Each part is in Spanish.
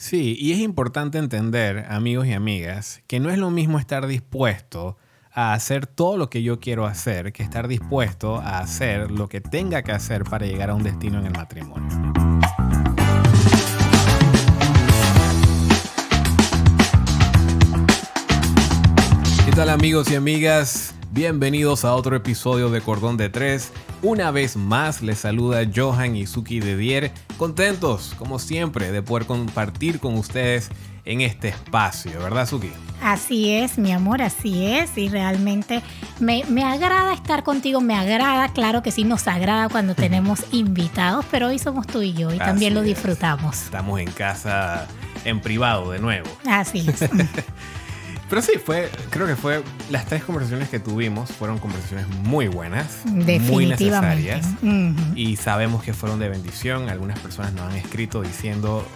Sí, y es importante entender, amigos y amigas, que no es lo mismo estar dispuesto a hacer todo lo que yo quiero hacer que estar dispuesto a hacer lo que tenga que hacer para llegar a un destino en el matrimonio. ¿Qué tal amigos y amigas? Bienvenidos a otro episodio de Cordón de Tres. Una vez más les saluda Johan y Suki de Dier, contentos como siempre de poder compartir con ustedes en este espacio, ¿verdad Suki? Así es, mi amor, así es. Y realmente me, agrada estar contigo, me agrada, claro que sí, nos agrada cuando tenemos invitados, pero hoy somos tú y yo y también lo disfrutamos. Estamos en casa en privado de nuevo. Así es. Pero sí, fue, creo que fue, las tres conversaciones que tuvimos fueron conversaciones muy buenas, muy necesarias. Y sabemos que fueron de bendición. Algunas personas nos han escrito diciendo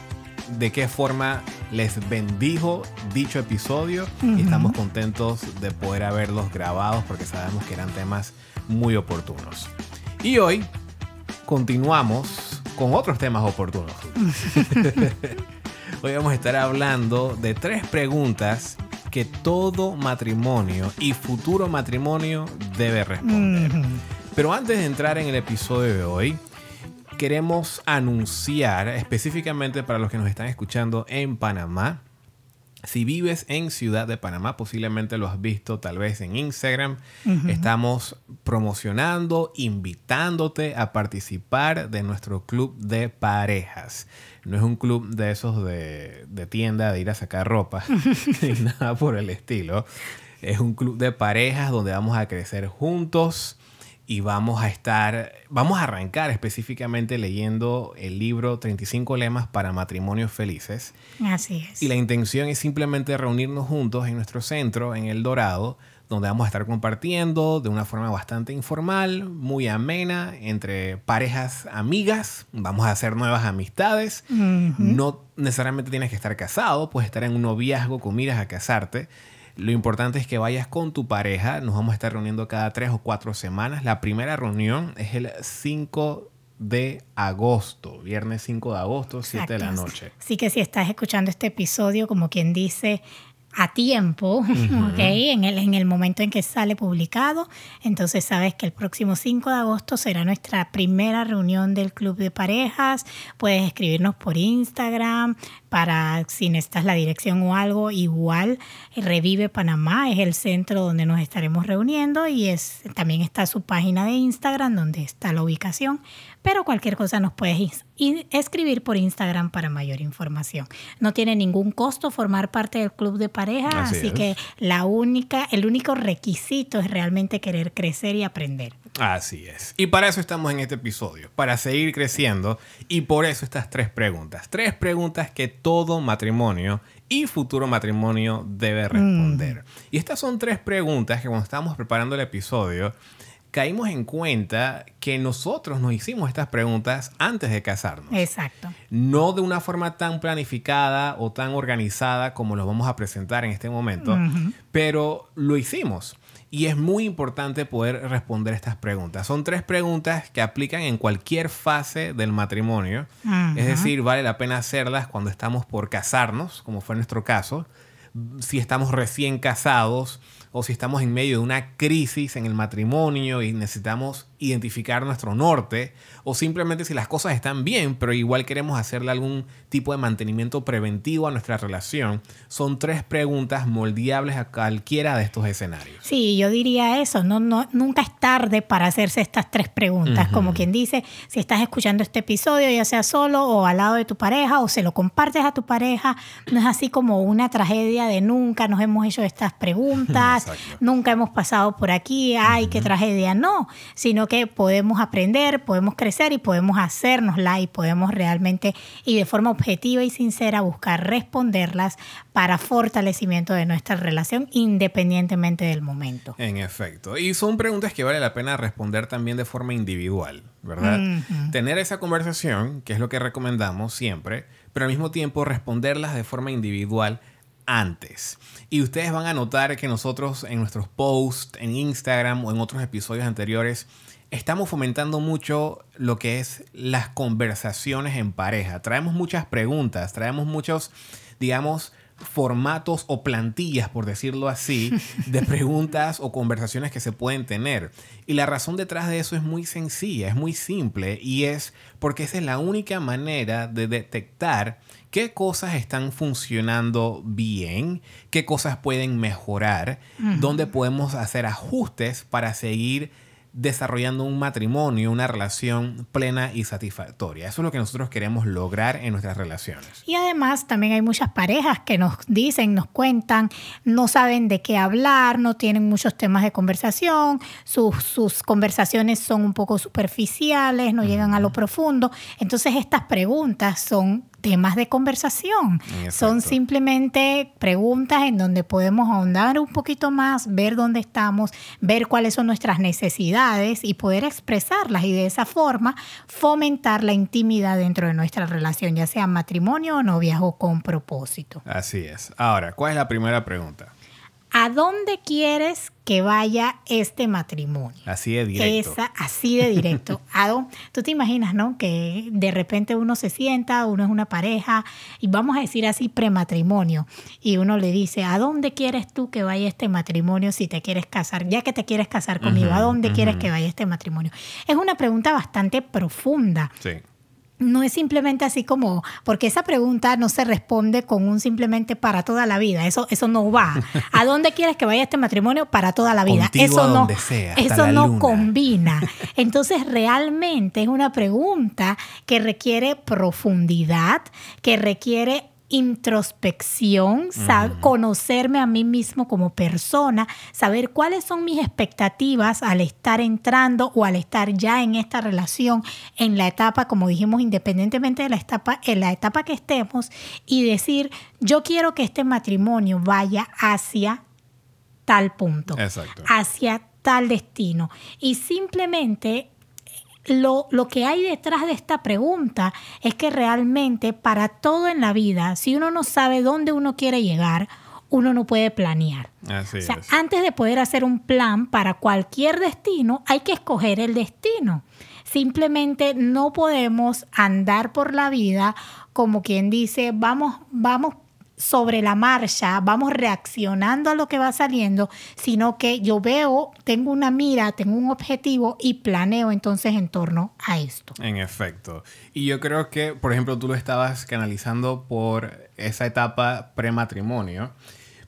de qué forma les bendijo dicho episodio. Y estamos contentos de poder haberlos grabados porque sabemos que eran temas muy oportunos. Y hoy continuamos con otros temas oportunos. hoy vamos a estar hablando de tres preguntas que todo matrimonio y futuro matrimonio debe responder. Pero antes de entrar en el episodio de hoy, queremos anunciar específicamente para los que nos están escuchando en Panamá. Si vives en Ciudad de Panamá, posiblemente lo has visto tal vez en Instagram. Estamos promocionando, invitándote a participar de nuestro club de parejas. No es un club de esos de, tienda, de ir a sacar ropa, ni nada por el estilo. Es un club de parejas donde vamos a crecer juntos y vamos a estar, vamos a arrancar específicamente leyendo el libro 35 lemas para matrimonios felices. Así es. Y la intención es simplemente reunirnos juntos en nuestro centro, en El Dorado, donde vamos a estar compartiendo de una forma bastante informal, muy amena, entre parejas amigas. Vamos a hacer nuevas amistades. No necesariamente tienes que estar casado, puedes estar en un noviazgo con miras a casarte. Lo importante es que vayas con tu pareja. Nos vamos a estar reuniendo cada tres o cuatro semanas. La primera reunión es el 5 de agosto, viernes 5 de agosto, 7 de la noche. Así que si estás escuchando este episodio, como quien dice, a tiempo, En el, en el momento en que sale publicado. Entonces sabes que el próximo 5 de agosto será nuestra primera reunión del Club de Parejas. Puedes escribirnos por Instagram para si necesitas la dirección o algo. Igual Revive Panamá es el centro donde nos estaremos reuniendo y es, también está su página de Instagram donde está la ubicación pero cualquier cosa nos puedes escribir por Instagram para mayor información. No tiene ningún costo formar parte del club de pareja, así, que la única, el único requisito es realmente querer crecer y aprender. Así es. Y para eso estamos en este episodio, para seguir creciendo y por eso estas tres preguntas. Tres preguntas que todo matrimonio y futuro matrimonio debe responder. Mm. Y estas son tres preguntas que cuando estábamos preparando el episodio, caímos en cuenta que nosotros nos hicimos estas preguntas antes de casarnos. Exacto. No de una forma tan planificada o tan organizada como lo vamos a presentar en este momento, pero lo hicimos. Y es muy importante poder responder estas preguntas. Son tres preguntas que aplican en cualquier fase del matrimonio. Es decir, vale la pena hacerlas cuando estamos por casarnos, como fue nuestro caso. Si estamos recién casados, o si estamos en medio de una crisis en el matrimonio y necesitamos identificar nuestro norte, o simplemente si las cosas están bien, pero igual queremos hacerle algún tipo de mantenimiento preventivo a nuestra relación, son tres preguntas moldeables a cualquiera de estos escenarios. Sí, yo diría eso, no, no, nunca es tarde para hacerse estas tres preguntas, como quien dice, si estás escuchando este episodio, ya sea solo o al lado de tu pareja, o se lo compartes a tu pareja, no es así como una tragedia de nunca nos hemos hecho estas preguntas, nunca hemos pasado por aquí, ay, qué tragedia, no, sino que que podemos aprender, podemos crecer y podemos hacernosla y podemos realmente y de forma objetiva y sincera buscar responderlas para fortalecimiento de nuestra relación independientemente del momento. En efecto. Y son preguntas que vale la pena responder también de forma individual, ¿verdad? Tener esa conversación, que es lo que recomendamos siempre, pero al mismo tiempo responderlas de forma individual antes. Y ustedes van a notar que nosotros en nuestros posts, en Instagram o en otros episodios anteriores, estamos fomentando mucho lo que es las conversaciones en pareja. Traemos muchas preguntas, traemos muchos, digamos, formatos o plantillas, por decirlo así, de preguntas o conversaciones que se pueden tener. Y la razón detrás de eso es muy sencilla, es muy simple y es porque esa es la única manera de detectar qué cosas están funcionando bien, qué cosas pueden mejorar, dónde podemos hacer ajustes para seguir desarrollando un matrimonio, una relación plena y satisfactoria. Eso es lo que nosotros queremos lograr en nuestras relaciones. Y además también hay muchas parejas que nos dicen, nos cuentan, no saben de qué hablar, no tienen muchos temas de conversación, sus, sus conversaciones son un poco superficiales, no llegan a lo profundo. Entonces estas preguntas son temas de conversación. Son simplemente preguntas en donde podemos ahondar un poquito más, ver dónde estamos, ver cuáles son nuestras necesidades y poder expresarlas y de esa forma fomentar la intimidad dentro de nuestra relación, ya sea matrimonio o noviazgo con propósito. Así es. Ahora, ¿cuál es la primera pregunta? ¿A dónde quieres que vaya este matrimonio? Así de directo. así de directo. Tú te imaginas, ¿no? Que de repente uno se sienta, uno es una pareja, y vamos a decir así prematrimonio, y uno le dice, ¿a dónde quieres tú que vaya este matrimonio si te quieres casar? Ya que te quieres casar conmigo, ¿a dónde quieres que vaya este matrimonio? Es una pregunta bastante profunda. Sí no es simplemente así como, porque esa pregunta no se responde con un simplemente para toda la vida, eso, eso no va. ¿A dónde quieres que vaya este matrimonio para toda la vida? eso no, eso no combina. Entonces realmente es una pregunta que requiere profundidad, que requiere introspección, conocerme a mí mismo como persona, saber cuáles son mis expectativas al estar entrando o al estar ya en esta relación, en la etapa, como dijimos, independientemente de la etapa, en la etapa que estemos, y decir, yo quiero que este matrimonio vaya hacia tal punto, hacia tal destino. Y simplemente lo, que hay detrás de esta pregunta es que realmente para todo en la vida, si uno no sabe dónde uno quiere llegar, uno no puede planear. Así o sea, antes de poder hacer un plan para cualquier destino, hay que escoger el destino. Simplemente no podemos andar por la vida como quien dice, vamos, vamos sobre la marcha, vamos reaccionando a lo que va saliendo, sino que yo veo, tengo una mira, tengo un objetivo y planeo entonces en torno a esto. En efecto. Y yo creo que, por ejemplo, tú lo estabas canalizando por esa etapa prematrimonio,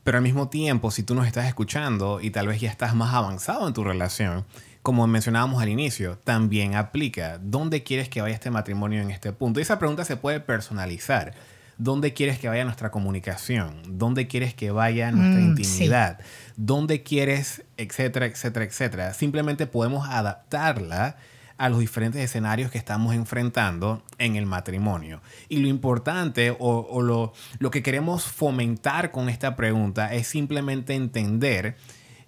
pero al mismo tiempo, si tú nos estás escuchando y tal vez ya estás más avanzado en tu relación, como mencionábamos al inicio, también aplica. ¿Dónde quieres que vaya este matrimonio en este punto? Y esa pregunta se puede personalizar ¿Dónde quieres que vaya nuestra comunicación? ¿Dónde quieres que vaya nuestra mm, intimidad? ¿Dónde quieres, etcétera, etcétera, etcétera? Simplemente podemos adaptarla a los diferentes escenarios que estamos enfrentando en el matrimonio. Y lo importante o, lo, lo que queremos fomentar con esta pregunta es simplemente entender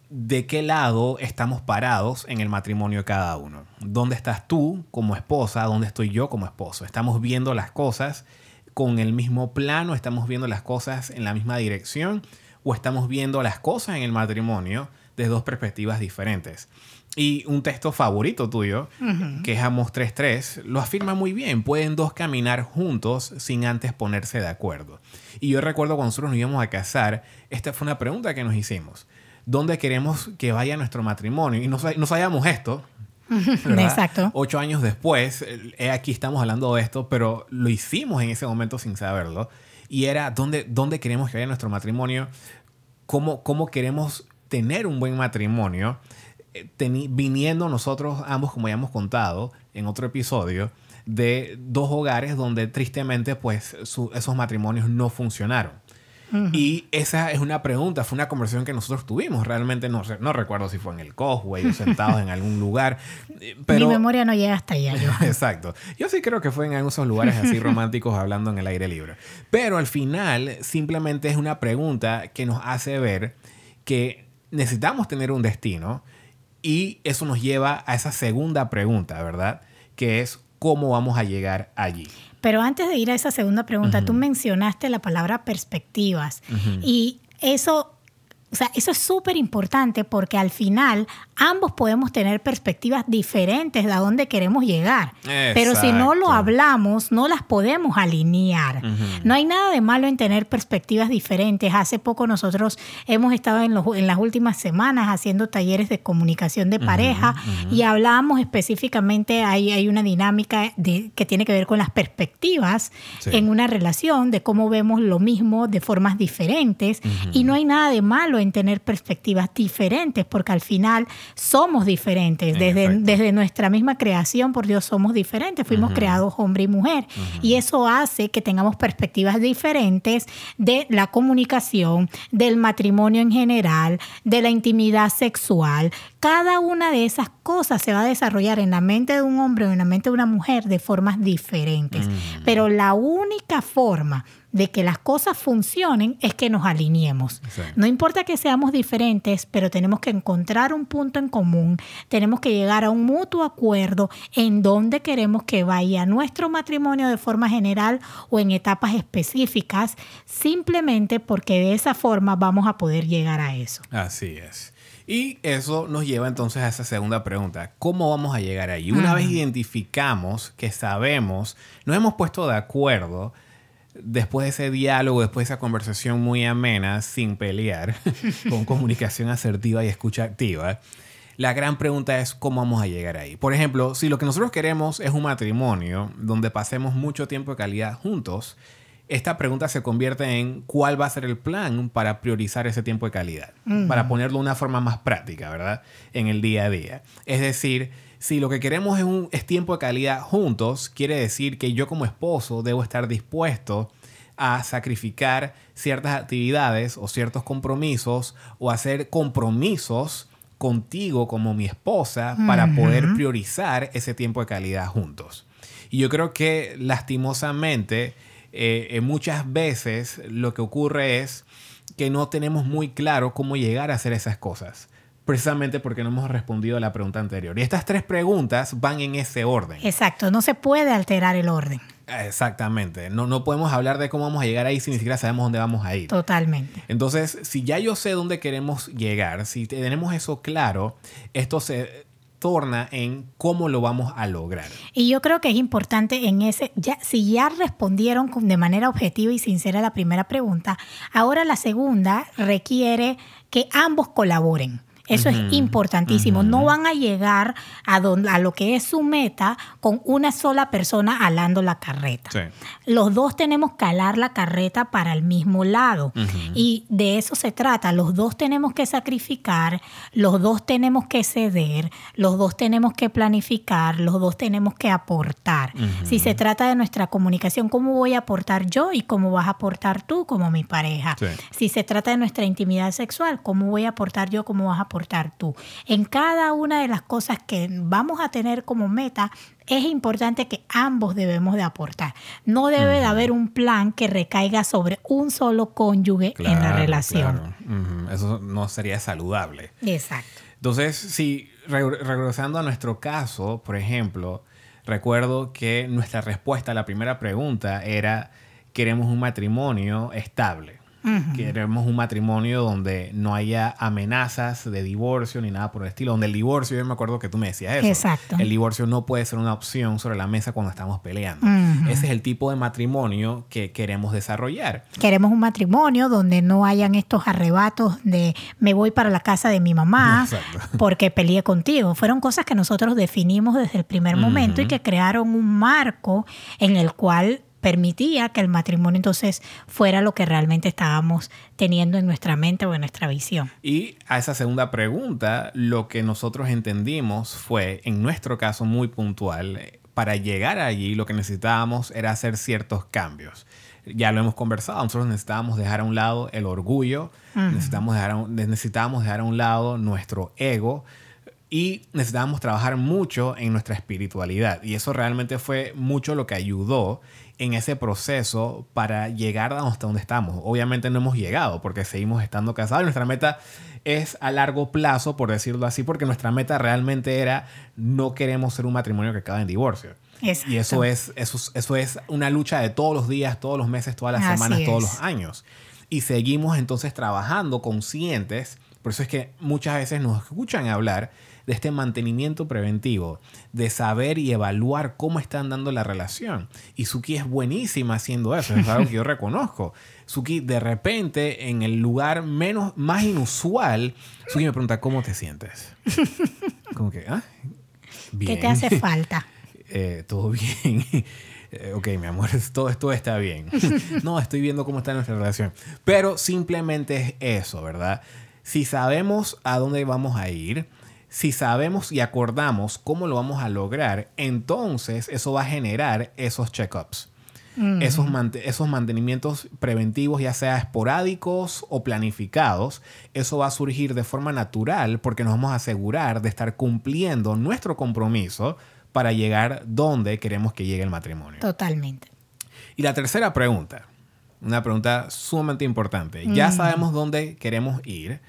de qué lado estamos parados en el matrimonio de cada uno. ¿Dónde estás tú como esposa? ¿Dónde estoy yo como esposo? Estamos viendo las cosas con el mismo plano, estamos viendo las cosas en la misma dirección o estamos viendo las cosas en el matrimonio desde dos perspectivas diferentes. Y un texto favorito tuyo, que es Amos 3.3, lo afirma muy bien. Pueden dos caminar juntos sin antes ponerse de acuerdo. Y yo recuerdo cuando nosotros nos íbamos a casar, esta fue una pregunta que nos hicimos. ¿Dónde queremos que vaya nuestro matrimonio? Y no, no sabíamos esto, Exacto. Ocho años después, eh, aquí estamos hablando de esto, pero lo hicimos en ese momento sin saberlo. Y era dónde, dónde queremos que vaya nuestro matrimonio, cómo, cómo queremos tener un buen matrimonio, eh, viniendo nosotros ambos, como ya hemos contado en otro episodio, de dos hogares donde tristemente pues esos matrimonios no funcionaron. Y esa es una pregunta, fue una conversación que nosotros tuvimos. Realmente no, no recuerdo si fue en el Cosway o sentados en algún lugar. Eh, pero... Mi memoria no llega hasta allá, yo. Exacto. Yo sí creo que fue en esos lugares así románticos hablando en el aire libre. Pero al final simplemente es una pregunta que nos hace ver que necesitamos tener un destino y eso nos lleva a esa segunda pregunta, ¿verdad? Que es cómo vamos a llegar allí. Pero antes de ir a esa segunda pregunta, tú mencionaste la palabra perspectivas. Y eso o sea, eso es súper importante porque al final ambos podemos tener perspectivas diferentes de a dónde queremos llegar. Pero si no lo hablamos, no las podemos alinear. No hay nada de malo en tener perspectivas diferentes. Hace poco nosotros hemos estado en, en las últimas semanas haciendo talleres de comunicación de pareja y hablábamos específicamente, hay, hay una dinámica de, que tiene que ver con las perspectivas en una relación, de cómo vemos lo mismo de formas diferentes. Y no hay nada de malo en tener perspectivas diferentes, porque al final somos diferentes. Desde, desde nuestra misma creación, por Dios, somos diferentes. Fuimos creados hombre y mujer. Y eso hace que tengamos perspectivas diferentes de la comunicación, del matrimonio en general, de la intimidad sexual. Cada una de esas cosas se va a desarrollar en la mente de un hombre o en la mente de una mujer de formas diferentes. Pero la única forma de que las cosas funcionen es que nos alineemos. No importa que seamos diferentes, pero tenemos que encontrar un punto en común, tenemos que llegar a un mutuo acuerdo en donde queremos que vaya nuestro matrimonio de forma general o en etapas específicas, simplemente porque de esa forma vamos a poder llegar a eso. Así es. Y eso nos lleva entonces a esa segunda pregunta. ¿Cómo vamos a llegar ahí? Una vez identificamos que sabemos, nos hemos puesto de acuerdo, después de ese diálogo, después de esa conversación muy amena, sin pelear, con comunicación asertiva y escucha activa, la gran pregunta es cómo vamos a llegar ahí. Por ejemplo, si lo que nosotros queremos es un matrimonio donde pasemos mucho tiempo de calidad juntos, esta pregunta se convierte en cuál va a ser el plan para priorizar ese tiempo de calidad, para ponerlo de una forma más práctica, ¿verdad? En el día a día. Es decir, si lo que queremos es, un, es tiempo de calidad juntos, quiere decir que yo como esposo debo estar dispuesto a sacrificar ciertas actividades o ciertos compromisos o hacer compromisos contigo como mi esposa para poder priorizar ese tiempo de calidad juntos. Y yo creo que lastimosamente eh, eh, muchas veces lo que ocurre es que no tenemos muy claro cómo llegar a hacer esas cosas precisamente porque no hemos respondido a la pregunta anterior. Y estas tres preguntas van en ese orden. Exacto, no se puede alterar el orden. Exactamente, no, no podemos hablar de cómo vamos a llegar ahí si ni siquiera sabemos dónde vamos a ir. Totalmente. Entonces, si ya yo sé dónde queremos llegar, si tenemos eso claro, esto se torna en cómo lo vamos a lograr. Y yo creo que es importante en ese, ya, si ya respondieron de manera objetiva y sincera la primera pregunta, ahora la segunda requiere que ambos colaboren. Eso es importantísimo. No van a llegar a, a lo que es su meta con una sola persona alando la carreta. Los dos tenemos que alar la carreta para el mismo lado. Y de eso se trata. Los dos tenemos que sacrificar, los dos tenemos que ceder, los dos tenemos que planificar, los dos tenemos que aportar. Si se trata de nuestra comunicación, ¿cómo voy a aportar yo y cómo vas a aportar tú como mi pareja? Si se trata de nuestra intimidad sexual, ¿cómo voy a aportar yo, cómo vas a aportar tú. En cada una de las cosas que vamos a tener como meta, es importante que ambos debemos de aportar. No debe de haber un plan que recaiga sobre un solo cónyuge en la relación. Eso no sería saludable. Exacto. Entonces, si regresando a nuestro caso, por ejemplo, recuerdo que nuestra respuesta a la primera pregunta era, queremos un matrimonio estable. Queremos un matrimonio donde no haya amenazas de divorcio ni nada por el estilo. Donde el divorcio, yo me acuerdo que tú me decías eso. Exacto. El divorcio no puede ser una opción sobre la mesa cuando estamos peleando. Ese es el tipo de matrimonio que queremos desarrollar. Queremos un matrimonio donde no hayan estos arrebatos de me voy para la casa de mi mamá porque peleé contigo. Fueron cosas que nosotros definimos desde el primer momento y que crearon un marco en el cual permitía que el matrimonio entonces fuera lo que realmente estábamos teniendo en nuestra mente o en nuestra visión. Y a esa segunda pregunta, lo que nosotros entendimos fue, en nuestro caso muy puntual, para llegar allí lo que necesitábamos era hacer ciertos cambios. Ya lo hemos conversado, nosotros necesitábamos dejar a un lado el orgullo, necesitábamos, dejar necesitábamos dejar a un lado nuestro ego, y necesitábamos trabajar mucho en nuestra espiritualidad. Y eso realmente fue mucho lo que ayudó en ese proceso para llegar hasta donde estamos. Obviamente no hemos llegado porque seguimos estando casados. Nuestra meta es a largo plazo, por decirlo así, porque nuestra meta realmente era no queremos ser un matrimonio que acabe en divorcio. Y eso es, eso, eso es una lucha de todos los días, todos los meses, todas las semanas, todos los años. Y seguimos entonces trabajando conscientes. Por eso es que muchas veces nos escuchan hablar de este mantenimiento preventivo, de saber y evaluar cómo están dando la relación. Y Suki es buenísima haciendo eso, es algo que yo reconozco. Suki, de repente, en el lugar menos, más inusual, Suki me pregunta, ¿cómo te sientes? Como que, ¿ah? ¿Qué te hace falta? Eh, todo bien. Eh, ok, mi amor, todo esto está bien. no, estoy viendo cómo está nuestra relación. Pero simplemente es eso, ¿verdad? Si sabemos a dónde vamos a ir, si sabemos y acordamos cómo lo vamos a lograr, entonces eso va a generar esos check-ups. Esos, esos mantenimientos preventivos, ya sea esporádicos o planificados, eso va a surgir de forma natural porque nos vamos a asegurar de estar cumpliendo nuestro compromiso para llegar donde queremos que llegue el matrimonio. Totalmente. Y la tercera pregunta, una pregunta sumamente importante. Ya sabemos dónde queremos ir.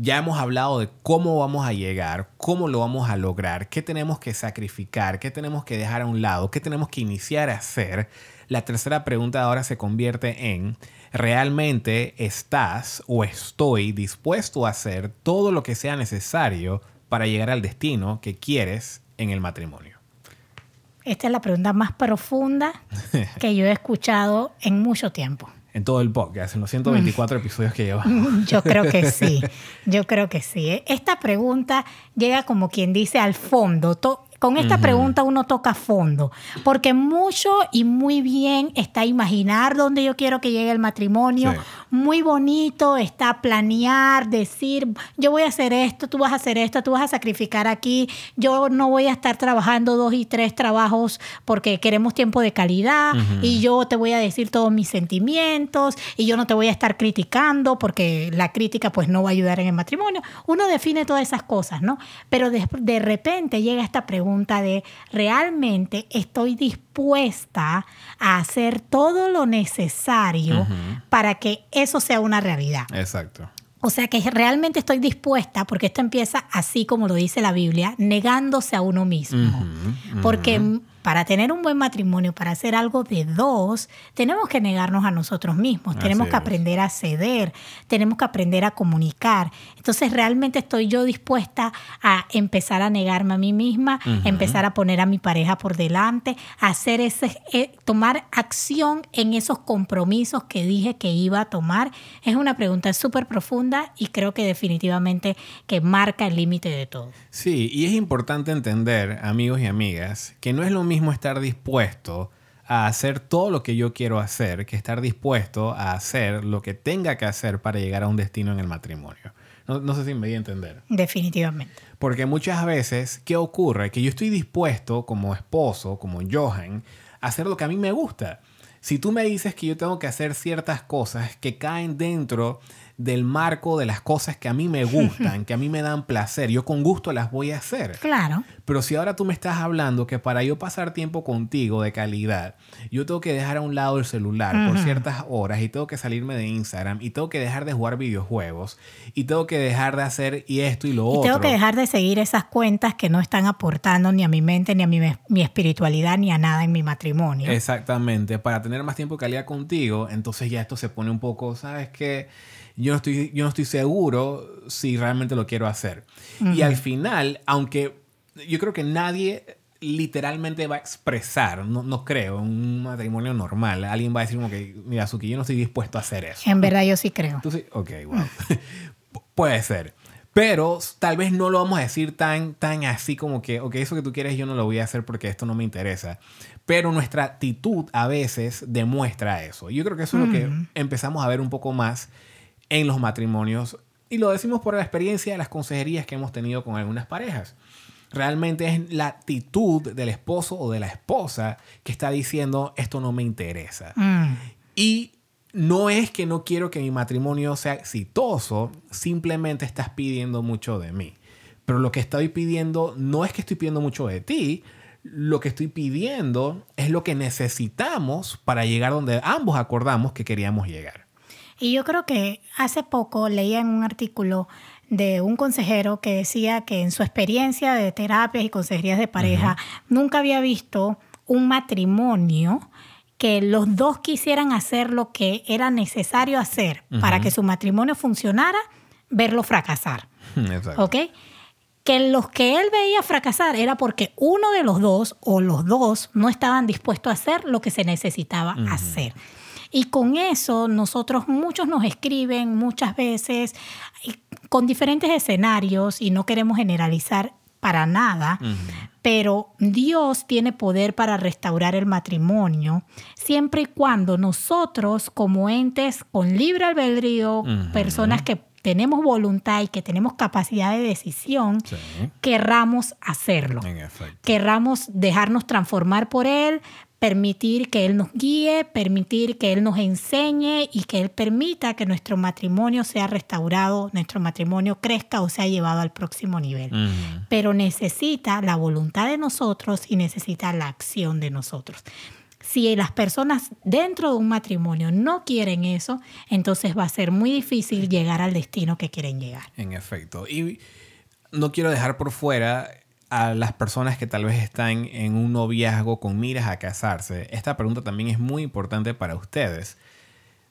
Ya hemos hablado de cómo vamos a llegar, cómo lo vamos a lograr, qué tenemos que sacrificar, qué tenemos que dejar a un lado, qué tenemos que iniciar a hacer. La tercera pregunta ahora se convierte en, ¿realmente estás o estoy dispuesto a hacer todo lo que sea necesario para llegar al destino que quieres en el matrimonio? Esta es la pregunta más profunda que yo he escuchado en mucho tiempo. En todo el podcast, en los 124 episodios que llevamos. Yo creo que sí, yo creo que sí. Esta pregunta llega como quien dice al fondo, con esta pregunta uno toca fondo, porque mucho y muy bien está imaginar dónde yo quiero que llegue el matrimonio, muy bonito está planear, decir, yo voy a hacer esto, tú vas a hacer esto, tú vas a sacrificar aquí, yo no voy a estar trabajando dos y tres trabajos porque queremos tiempo de calidad y yo te voy a decir todos mis sentimientos y yo no te voy a estar criticando porque la crítica pues no va a ayudar en el matrimonio. Uno define todas esas cosas, ¿no? Pero de, de repente llega esta pregunta de realmente estoy dispuesta a hacer todo lo necesario para que eso sea una realidad. Exacto. O sea que realmente estoy dispuesta, porque esto empieza así como lo dice la Biblia, negándose a uno mismo. Porque para tener un buen matrimonio, para hacer algo de dos, tenemos que negarnos a nosotros mismos, tenemos que aprender a ceder, tenemos que aprender a comunicar. Entonces, realmente estoy yo dispuesta a empezar a negarme a mí misma, empezar a poner a mi pareja por delante, hacer ese, eh, tomar acción en esos compromisos que dije que iba a tomar. Es una pregunta súper profunda y creo que definitivamente que marca el límite de todo. Sí, y es importante entender, amigos y amigas, que no es lo mismo estar dispuesto a hacer todo lo que yo quiero hacer que estar dispuesto a hacer lo que tenga que hacer para llegar a un destino en el matrimonio. No, sé si me voy a entender. Definitivamente. Porque muchas veces, ¿qué ocurre? Que yo estoy dispuesto como esposo, como Johan, a hacer lo que a mí me gusta. Si tú me dices que yo tengo que hacer ciertas cosas que caen dentro del marco de las cosas que a mí me gustan, que a mí me dan placer. Yo con gusto las voy a hacer. Claro. Pero si ahora tú me estás hablando que para yo pasar tiempo contigo de calidad, yo tengo que dejar a un lado el celular por ciertas horas y tengo que salirme de Instagram y tengo que dejar de jugar videojuegos y tengo que dejar de hacer y esto y lo otro. Y tengo que dejar de seguir esas cuentas que no están aportando ni a mi mente, ni a mi, mi espiritualidad, ni a nada en mi matrimonio. Exactamente. Para tener más tiempo de calidad contigo, entonces ya esto se pone un poco, ¿sabes qué? Yo no estoy, yo no estoy seguro si realmente lo quiero hacer. Y al final, aunque yo creo que nadie literalmente va a expresar, no, no creo, un matrimonio normal, alguien va a decir como que, mira, Suki, yo no estoy dispuesto a hacer eso. En verdad yo sí creo. ¿Tú sí? Ok, wow. Puede ser. Pero tal vez no lo vamos a decir tan, tan así como que, ok, eso que tú quieres yo no lo voy a hacer porque esto no me interesa. Pero nuestra actitud a veces demuestra eso. Yo creo que eso es lo que empezamos a ver un poco más en los matrimonios. Y lo decimos por la experiencia de las consejerías que hemos tenido con algunas parejas. Realmente es la actitud del esposo o de la esposa que está diciendo esto no me interesa. Mm. Y no es que no quiero que mi matrimonio sea exitoso, simplemente estás pidiendo mucho de mí. Pero lo que estoy pidiendo no es que estoy pidiendo mucho de ti, lo que estoy pidiendo es lo que necesitamos para llegar donde ambos acordamos que queríamos llegar. Y yo creo que hace poco leía en un artículo de un consejero que decía que en su experiencia de terapias y consejerías de pareja nunca había visto un matrimonio que los dos quisieran hacer lo que era necesario hacer para que su matrimonio funcionara, verlo fracasar. Exacto. ¿Ok? que los que él veía fracasar era porque uno de los dos o los dos no estaban dispuestos a hacer lo que se necesitaba hacer. Y con eso nosotros, muchos nos escriben muchas veces con diferentes escenarios y no queremos generalizar para nada, pero Dios tiene poder para restaurar el matrimonio siempre y cuando nosotros como entes con libre albedrío, personas que tenemos voluntad y que tenemos capacidad de decisión, querramos hacerlo. Querramos dejarnos transformar por Él, permitir que Él nos guíe, permitir que Él nos enseñe y que Él permita que nuestro matrimonio sea restaurado, nuestro matrimonio crezca o sea llevado al próximo nivel. Pero necesita la voluntad de nosotros y necesita la acción de nosotros. Si las personas dentro de un matrimonio no quieren eso, entonces va a ser muy difícil llegar al destino que quieren llegar. En efecto. Y no quiero dejar por fuera a las personas que tal vez están en un noviazgo con miras a casarse, esta pregunta también es muy importante para ustedes.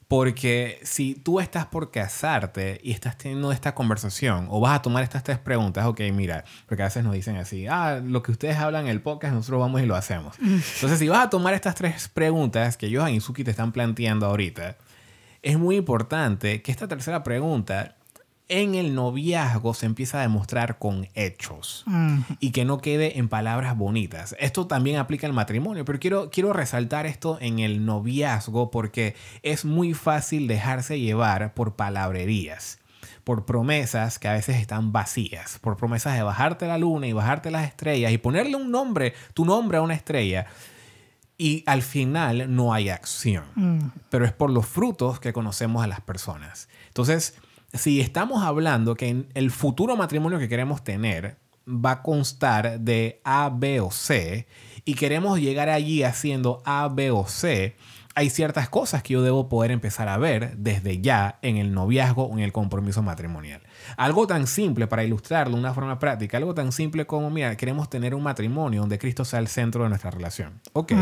Porque si tú estás por casarte y estás teniendo esta conversación o vas a tomar estas tres preguntas, ok, mira, porque a veces nos dicen así, ah, lo que ustedes hablan en el podcast, nosotros vamos y lo hacemos. Entonces, si vas a tomar estas tres preguntas que Johan y Suki te están planteando ahorita, es muy importante que esta tercera pregunta en el noviazgo se empieza a demostrar con hechos y que no quede en palabras bonitas. Esto también aplica al matrimonio, pero quiero, quiero resaltar esto en el noviazgo porque es muy fácil dejarse llevar por palabrerías por promesas que a veces están vacías, por promesas de bajarte la luna y bajarte las estrellas y ponerle un nombre, tu nombre a una estrella, y al final no hay acción. Pero es por los frutos que conocemos a las personas. Entonces, si estamos hablando que el futuro matrimonio que queremos tener va a constar de A, B o C y queremos llegar allí haciendo A, B o C, hay ciertas cosas que yo debo poder empezar a ver desde ya en el noviazgo o en el compromiso matrimonial. Algo tan simple, para ilustrarlo de una forma práctica, algo tan simple como, mira, queremos tener un matrimonio donde Cristo sea el centro de nuestra relación. Ok,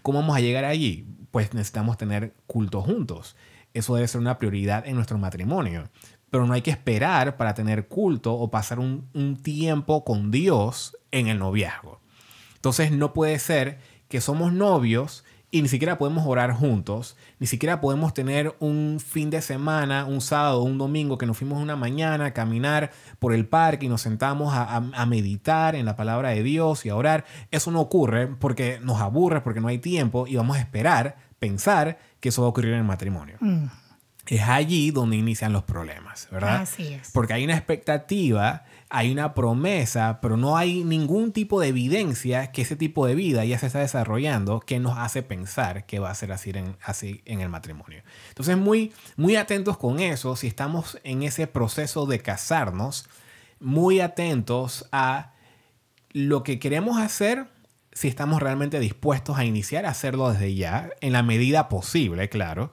¿cómo vamos a llegar allí? Pues necesitamos tener culto juntos. Eso debe ser una prioridad en nuestro matrimonio. Pero no hay que esperar para tener culto o pasar un, tiempo con Dios en el noviazgo. Entonces no puede ser que somos novios y ni siquiera podemos orar juntos, ni siquiera podemos tener un fin de semana, un sábado, un domingo que nos fuimos una mañana a caminar por el parque y nos sentamos a, meditar en la palabra de Dios y a orar. Eso no ocurre porque nos aburre, porque no hay tiempo y vamos a esperar, pensar que eso va a ocurrir en el matrimonio. Mm es allí donde inician los problemas, ¿verdad? Así es. Porque hay una expectativa, hay una promesa, pero no hay ningún tipo de evidencia que ese tipo de vida ya se está desarrollando que nos hace pensar que va a ser así en, así en el matrimonio. Entonces, muy, muy atentos con eso, si estamos en ese proceso de casarnos, muy atentos a lo que queremos hacer, si estamos realmente dispuestos a iniciar a hacerlo desde ya, en la medida posible, claro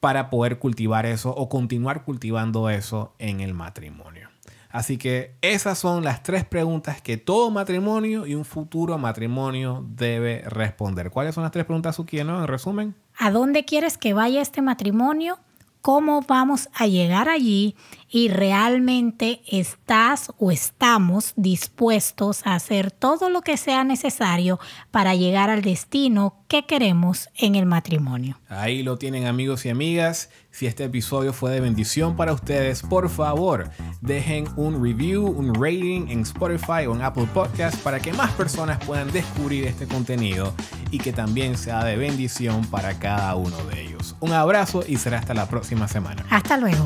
para poder cultivar eso o continuar cultivando eso en el matrimonio. Así que esas son las tres preguntas que todo matrimonio y un futuro matrimonio debe responder. ¿Cuáles son las tres preguntas, Suki, En resumen. ¿A dónde quieres que vaya este matrimonio? ¿Cómo vamos a llegar allí? y realmente estás o estamos dispuestos a hacer todo lo que sea necesario para llegar al destino que queremos en el matrimonio. Ahí lo tienen amigos y amigas. Si este episodio fue de bendición para ustedes, por favor, dejen un review, un rating en Spotify o en Apple Podcast para que más personas puedan descubrir este contenido y que también sea de bendición para cada uno de ellos. Un abrazo y será hasta la próxima semana. Hasta luego.